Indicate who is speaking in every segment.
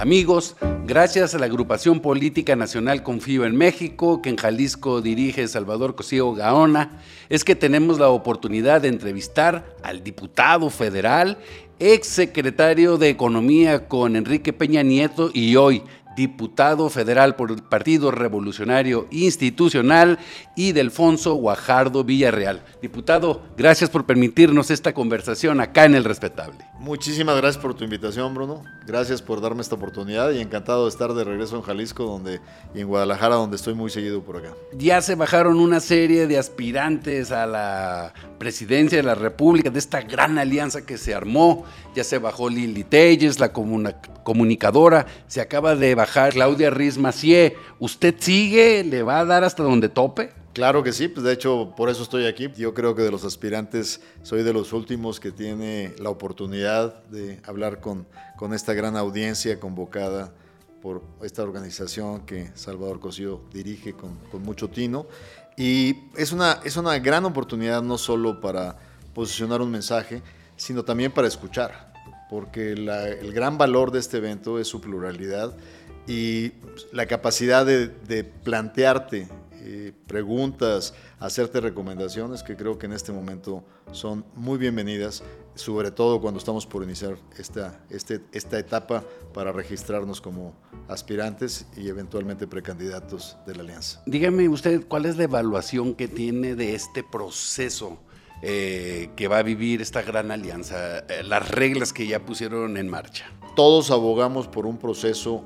Speaker 1: Amigos, gracias a la agrupación política nacional Confío en México, que en Jalisco dirige Salvador Cosío Gaona, es que tenemos la oportunidad de entrevistar al diputado federal, ex secretario de Economía con Enrique Peña Nieto y hoy diputado federal por el Partido Revolucionario Institucional, y Delfonso Guajardo Villarreal. Diputado, gracias por permitirnos esta conversación acá en El Respetable.
Speaker 2: Muchísimas gracias por tu invitación, Bruno. Gracias por darme esta oportunidad y encantado de estar de regreso en Jalisco donde, y en Guadalajara, donde estoy muy seguido por acá.
Speaker 1: Ya se bajaron una serie de aspirantes a la presidencia de la República, de esta gran alianza que se armó. Ya se bajó Lili Telles, la comunicadora. Se acaba de bajar Claudia Riz Macié. ¿Usted sigue? ¿Le va a dar hasta donde tope?
Speaker 2: Claro que sí, pues de hecho por eso estoy aquí. Yo creo que de los aspirantes soy de los últimos que tiene la oportunidad de hablar con, con esta gran audiencia convocada por esta organización que Salvador Cosío dirige con, con mucho tino. Y es una, es una gran oportunidad no solo para posicionar un mensaje, sino también para escuchar, porque el gran valor de este evento es su pluralidad y la capacidad de, plantearte eh, preguntas, hacerte recomendaciones que creo que en este momento son muy bienvenidas, sobre todo cuando estamos por iniciar esta, este, esta etapa para registrarnos como aspirantes y eventualmente precandidatos de la alianza.
Speaker 1: Dígame usted, ¿cuál es la evaluación que tiene de este proceso? Eh, que va a vivir esta gran alianza, eh, las reglas que ya pusieron en marcha.
Speaker 2: Todos abogamos por un proceso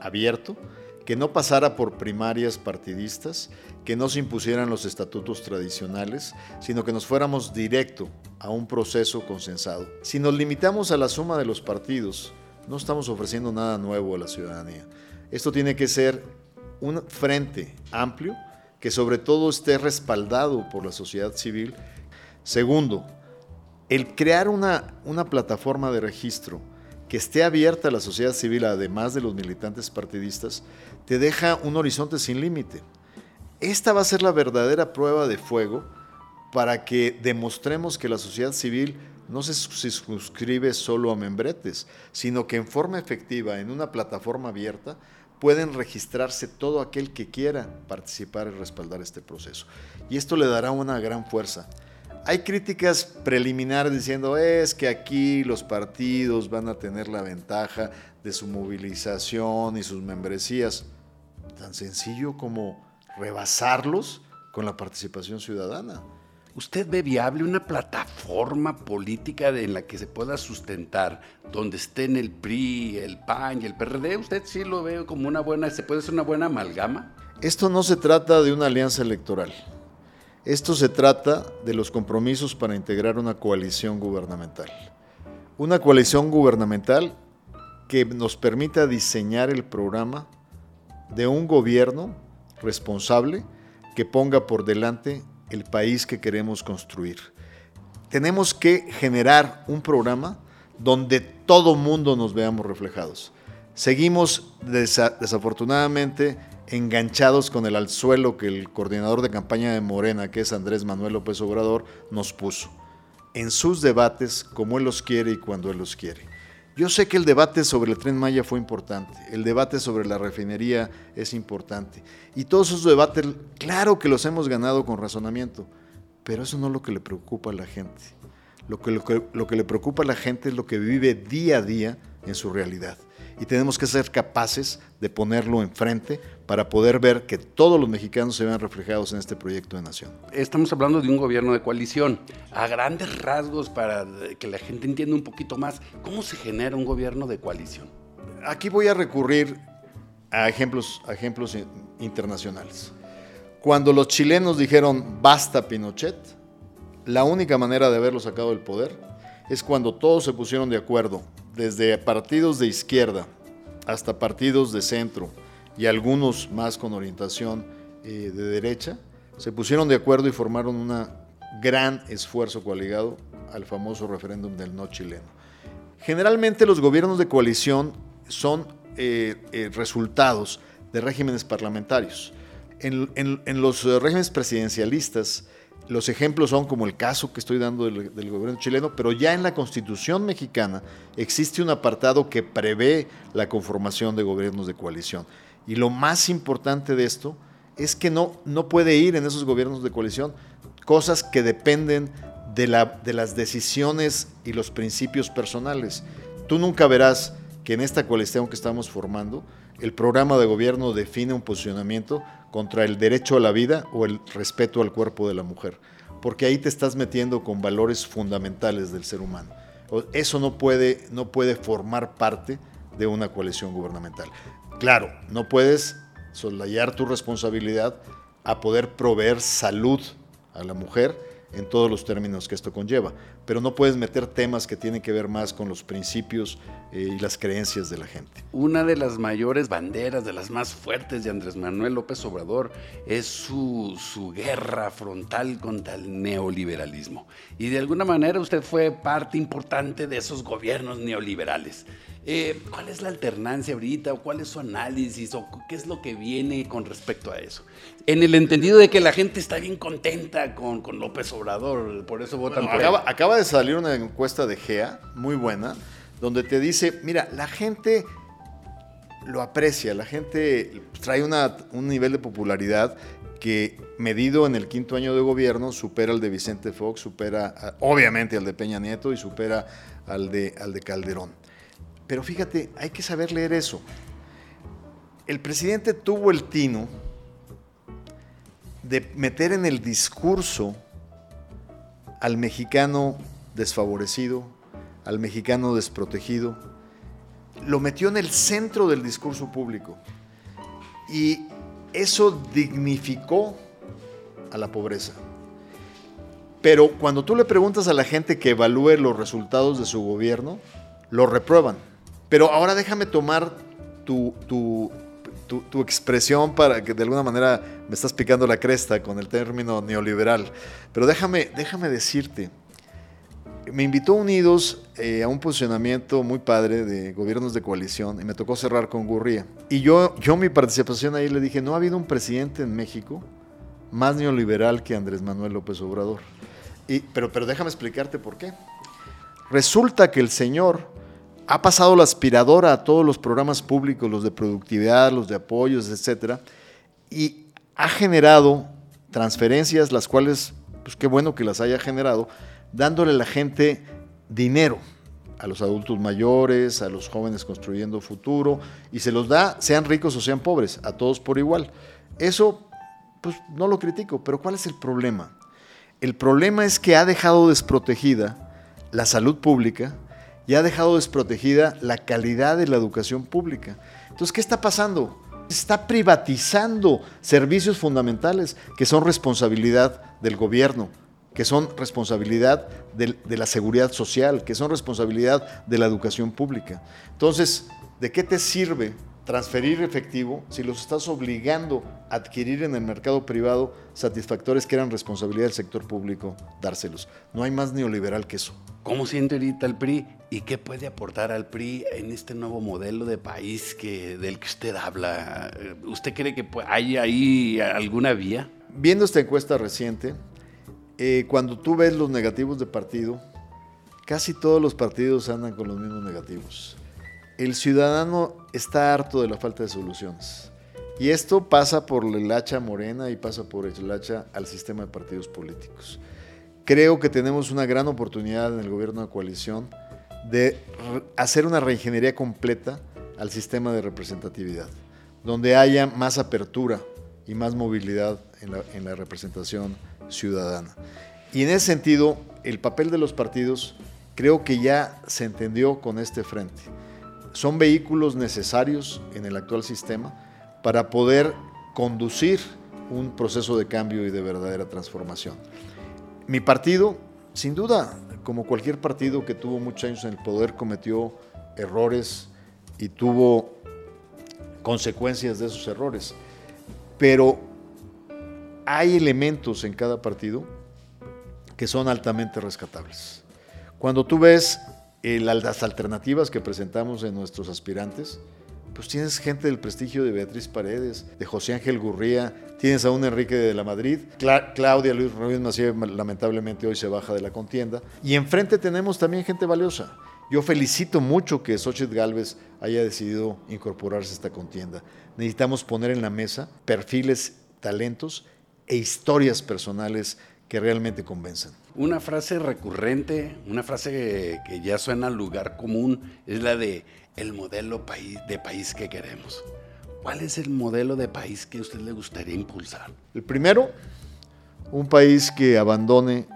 Speaker 2: abierto, que no pasara por primarias partidistas, que no se impusieran los estatutos tradicionales, sino que nos fuéramos directo a un proceso consensado. Si nos limitamos a la suma de los partidos, no estamos ofreciendo nada nuevo a la ciudadanía. Esto tiene que ser un frente amplio que sobre todo esté respaldado por la sociedad civil. Segundo, el crear una, una plataforma de registro que esté abierta a la sociedad civil, además de los militantes partidistas, te deja un horizonte sin límite. Esta va a ser la verdadera prueba de fuego para que demostremos que la sociedad civil no se suscribe solo a membretes, sino que en forma efectiva, en una plataforma abierta, pueden registrarse todo aquel que quiera participar y respaldar este proceso. Y esto le dará una gran fuerza. Hay críticas preliminares diciendo es que aquí los partidos van a tener la ventaja de su movilización y sus membresías. Tan sencillo como rebasarlos con la participación ciudadana.
Speaker 1: ¿Usted ve viable una plataforma política en la que se pueda sustentar, donde estén el PRI, el PAN y el PRD? ¿Usted sí lo ve como una buena, se puede ser una buena amalgama?
Speaker 2: Esto no se trata de una alianza electoral. Esto se trata de los compromisos para integrar una coalición gubernamental. Una coalición gubernamental que nos permita diseñar el programa de un gobierno responsable que ponga por delante el país que queremos construir. Tenemos que generar un programa donde todo mundo nos veamos reflejados. Seguimos desafortunadamente enganchados con el alzuelo que el coordinador de campaña de Morena, que es Andrés Manuel López Obrador, nos puso. En sus debates, como él los quiere y cuando él los quiere. Yo sé que el debate sobre el tren Maya fue importante, el debate sobre la refinería es importante. Y todos esos debates, claro que los hemos ganado con razonamiento, pero eso no es lo que le preocupa a la gente. Lo que, lo que, lo que le preocupa a la gente es lo que vive día a día en su realidad y tenemos que ser capaces de ponerlo enfrente para poder ver que todos los mexicanos se vean reflejados en este proyecto de nación.
Speaker 1: Estamos hablando de un gobierno de coalición. A grandes rasgos, para que la gente entienda un poquito más, ¿cómo se genera un gobierno de coalición?
Speaker 2: Aquí voy a recurrir a ejemplos, a ejemplos internacionales. Cuando los chilenos dijeron basta Pinochet, la única manera de haberlo sacado del poder es cuando todos se pusieron de acuerdo desde partidos de izquierda hasta partidos de centro y algunos más con orientación eh, de derecha, se pusieron de acuerdo y formaron un gran esfuerzo coaligado al famoso referéndum del no chileno. Generalmente los gobiernos de coalición son eh, eh, resultados de regímenes parlamentarios. En, en los regímenes presidencialistas, los ejemplos son como el caso que estoy dando del, gobierno chileno, pero ya en la constitución mexicana existe un apartado que prevé la conformación de gobiernos de coalición. Y lo más importante de esto es que no, no puede ir en esos gobiernos de coalición cosas que dependen de, la, de las decisiones y los principios personales. Tú nunca verás que en esta coalición que estamos formando, el programa de gobierno define un posicionamiento contra el derecho a la vida o el respeto al cuerpo de la mujer, porque ahí te estás metiendo con valores fundamentales del ser humano. Eso no puede, no puede formar parte de una coalición gubernamental. Claro, no puedes solayar tu responsabilidad a poder proveer salud a la mujer en todos los términos que esto conlleva, pero no puedes meter temas que tienen que ver más con los principios eh, y las creencias de la gente.
Speaker 1: Una de las mayores banderas, de las más fuertes de Andrés Manuel López Obrador es su, su guerra frontal contra el neoliberalismo. Y de alguna manera usted fue parte importante de esos gobiernos neoliberales. Eh, ¿Cuál es la alternancia ahorita? ¿O cuál es su análisis? ¿O qué es lo que viene con respecto a eso? En el entendido de que la gente está bien contenta con, con López Obrador, por eso votan por
Speaker 2: acaba, acaba de salir una encuesta de GEA, muy buena, donde te dice, mira, la gente lo aprecia, la gente trae una, un nivel de popularidad que medido en el quinto año de gobierno supera al de Vicente Fox, supera obviamente al de Peña Nieto y supera al de, al de Calderón. Pero fíjate, hay que saber leer eso. El presidente tuvo el tino de meter en el discurso al mexicano desfavorecido, al mexicano desprotegido, lo metió en el centro del discurso público. Y eso dignificó a la pobreza. Pero cuando tú le preguntas a la gente que evalúe los resultados de su gobierno, lo reprueban. Pero ahora déjame tomar tu, tu, tu, expresión para que de alguna manera me estás picando la cresta con el término neoliberal. Pero déjame, déjame decirte, me invitó Unidos eh, a un posicionamiento muy padre de gobiernos de coalición y me tocó cerrar con Gurría. Y yo, yo mi participación ahí le dije, no ha habido un presidente en México más neoliberal que Andrés Manuel López Obrador. Y, pero, pero déjame explicarte por qué. Resulta que el señor ha pasado la aspiradora a todos los programas públicos, los de productividad, los de apoyos, etcétera, y ha generado transferencias, las cuales, pues qué bueno que las haya generado, dándole a la gente dinero, a los adultos mayores, a los jóvenes construyendo futuro, y se los da, sean ricos o sean pobres, a todos por igual. Eso, pues no lo critico, pero ¿cuál es el problema? El problema es que ha dejado desprotegida la salud pública, y ha dejado desprotegida la calidad de la educación pública. Entonces, ¿qué está pasando? Está privatizando servicios fundamentales que son responsabilidad del gobierno, que son responsabilidad de, de, la seguridad social, que son responsabilidad de la educación pública. Entonces, ¿de qué te sirve transferir efectivo si los estás obligando a adquirir en el mercado privado satisfactores que eran responsabilidad del sector público dárselos. No hay más neoliberal que eso.
Speaker 1: ¿Cómo siente ahorita el PRI y qué puede aportar al PRI en este nuevo modelo de país que, del que usted habla? ¿Usted cree que hay ahí alguna vía?
Speaker 2: Viendo esta encuesta reciente, eh, cuando tú ves los negativos de partido, casi todos los partidos andan con los mismos negativos el ciudadano está harto de la falta de soluciones. Y esto pasa por el hacha morena y pasa por el hacha al sistema de partidos políticos. Creo que tenemos una gran oportunidad en el gobierno de coalición de hacer una reingeniería completa al sistema de representatividad, donde haya más apertura y más movilidad en la, en la representación ciudadana. Y en ese sentido, el papel de los partidos creo que ya se entendió con este frente son vehículos necesarios en el actual sistema para poder conducir un proceso de cambio y de verdadera transformación. Mi partido, sin duda, como cualquier partido que tuvo muchos años en el poder, cometió errores y tuvo consecuencias de esos errores. Pero hay elementos en cada partido que son altamente rescatables. Cuando tú ves las alternativas que presentamos en nuestros aspirantes, pues tienes gente del prestigio de Beatriz Paredes, de José Ángel Gurría, tienes a un Enrique de la Madrid, Claudia Luis Ruiz Macié lamentablemente hoy se baja de la contienda, y enfrente tenemos también gente valiosa. Yo felicito mucho que Xochitl Galvez haya decidido incorporarse a esta contienda. Necesitamos poner en la mesa perfiles, talentos e historias personales que realmente convenzan.
Speaker 1: Una frase recurrente, una frase que, ya suena al lugar común, es la de el modelo de país que queremos. ¿Cuál es el modelo de país que a usted le gustaría impulsar?
Speaker 2: El primero, un país que abandone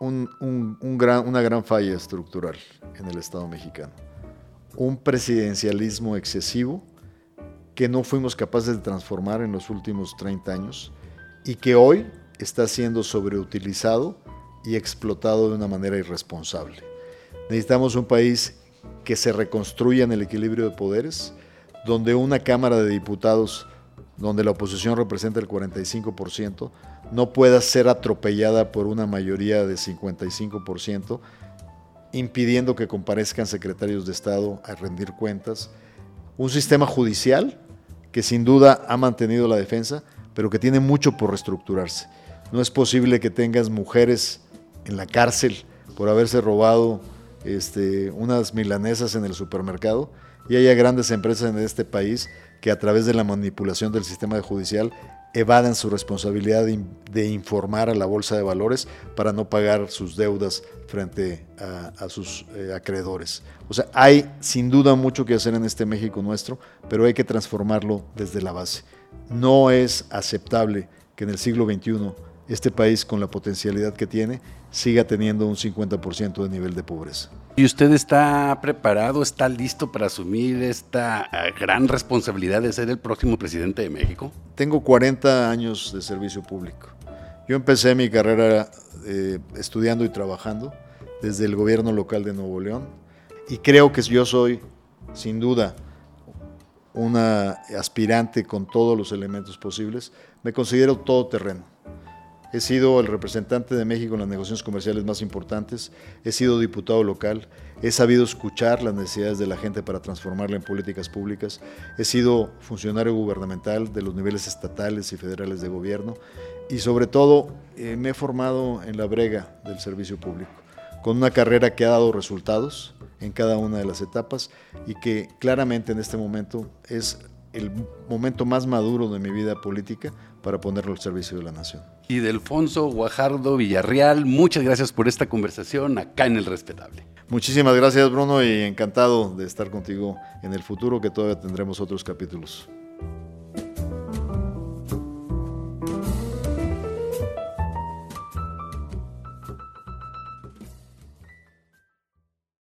Speaker 2: una gran falla estructural en el Estado mexicano. Un presidencialismo excesivo que no fuimos capaces de transformar en los últimos 30 años y que hoy está siendo sobreutilizado y explotado de una manera irresponsable. Necesitamos un país que se reconstruya en el equilibrio de poderes, donde una Cámara de Diputados, donde la oposición representa el 45%, no pueda ser atropellada por una mayoría de 55%, impidiendo que comparezcan secretarios de Estado a rendir cuentas, un sistema judicial que sin duda ha mantenido la defensa, pero que tiene mucho por reestructurarse. No es posible que tengas mujeres en la cárcel por haberse robado este, unas milanesas en el supermercado y haya grandes empresas en este país que a través de la manipulación del sistema judicial evaden su responsabilidad de, informar a la bolsa de valores para no pagar sus deudas frente a, sus eh, acreedores. O sea, hay sin duda mucho que hacer en este México nuestro, pero hay que transformarlo desde la base. No es aceptable que en el siglo XXI este país, con la potencialidad que tiene, siga teniendo un 50% de nivel de pobreza.
Speaker 1: ¿Y usted está preparado, está listo para asumir esta eh, gran responsabilidad de ser el próximo presidente de México?
Speaker 2: Tengo 40 años de servicio público. Yo empecé mi carrera eh, estudiando y trabajando desde el gobierno local de Nuevo León y creo que yo soy, sin duda, una aspirante con todos los elementos posibles. Me considero todoterreno He sido el representante de México en las negociaciones comerciales más importantes, he sido diputado local, he sabido escuchar las necesidades de la gente para transformarla en políticas públicas, he sido funcionario gubernamental de los niveles estatales y federales de gobierno. Y sobre todo eh, me he formado en la brega del servicio público, con una carrera que ha dado resultados en cada una de las etapas y que claramente en este momento es el momento más maduro de mi vida política para ponerlo al servicio de la nación.
Speaker 1: Y de Alfonso Guajardo Villarreal, muchas gracias por esta conversación acá en El Respetable.
Speaker 2: Muchísimas gracias Bruno y encantado de estar contigo en el futuro que todavía tendremos otros capítulos.